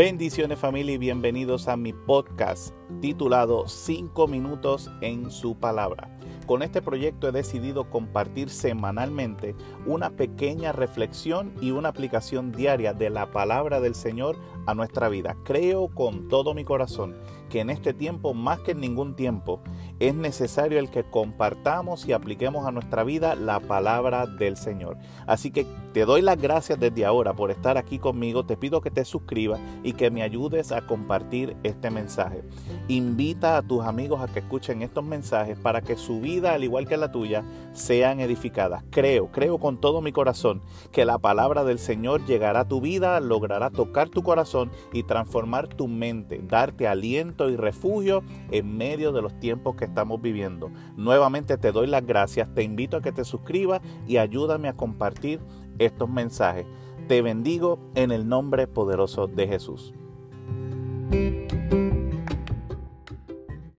Bendiciones familia y bienvenidos a mi podcast titulado 5 minutos en su palabra. Con este proyecto he decidido compartir semanalmente una pequeña reflexión y una aplicación diaria de la palabra del Señor a nuestra vida. Creo con todo mi corazón que en este tiempo, más que en ningún tiempo, es necesario el que compartamos y apliquemos a nuestra vida la palabra del Señor. Así que te doy las gracias desde ahora por estar aquí conmigo. Te pido que te suscribas y que me ayudes a compartir este mensaje. Invita a tus amigos a que escuchen estos mensajes para que su vida, al igual que la tuya, sean edificadas. Creo, creo con todo mi corazón que la palabra del Señor llegará a tu vida, logrará tocar tu corazón y transformar tu mente, darte aliento y refugio en medio de los tiempos que estamos viviendo. Nuevamente te doy las gracias, te invito a que te suscribas y ayúdame a compartir estos mensajes. Te bendigo en el nombre poderoso de Jesús.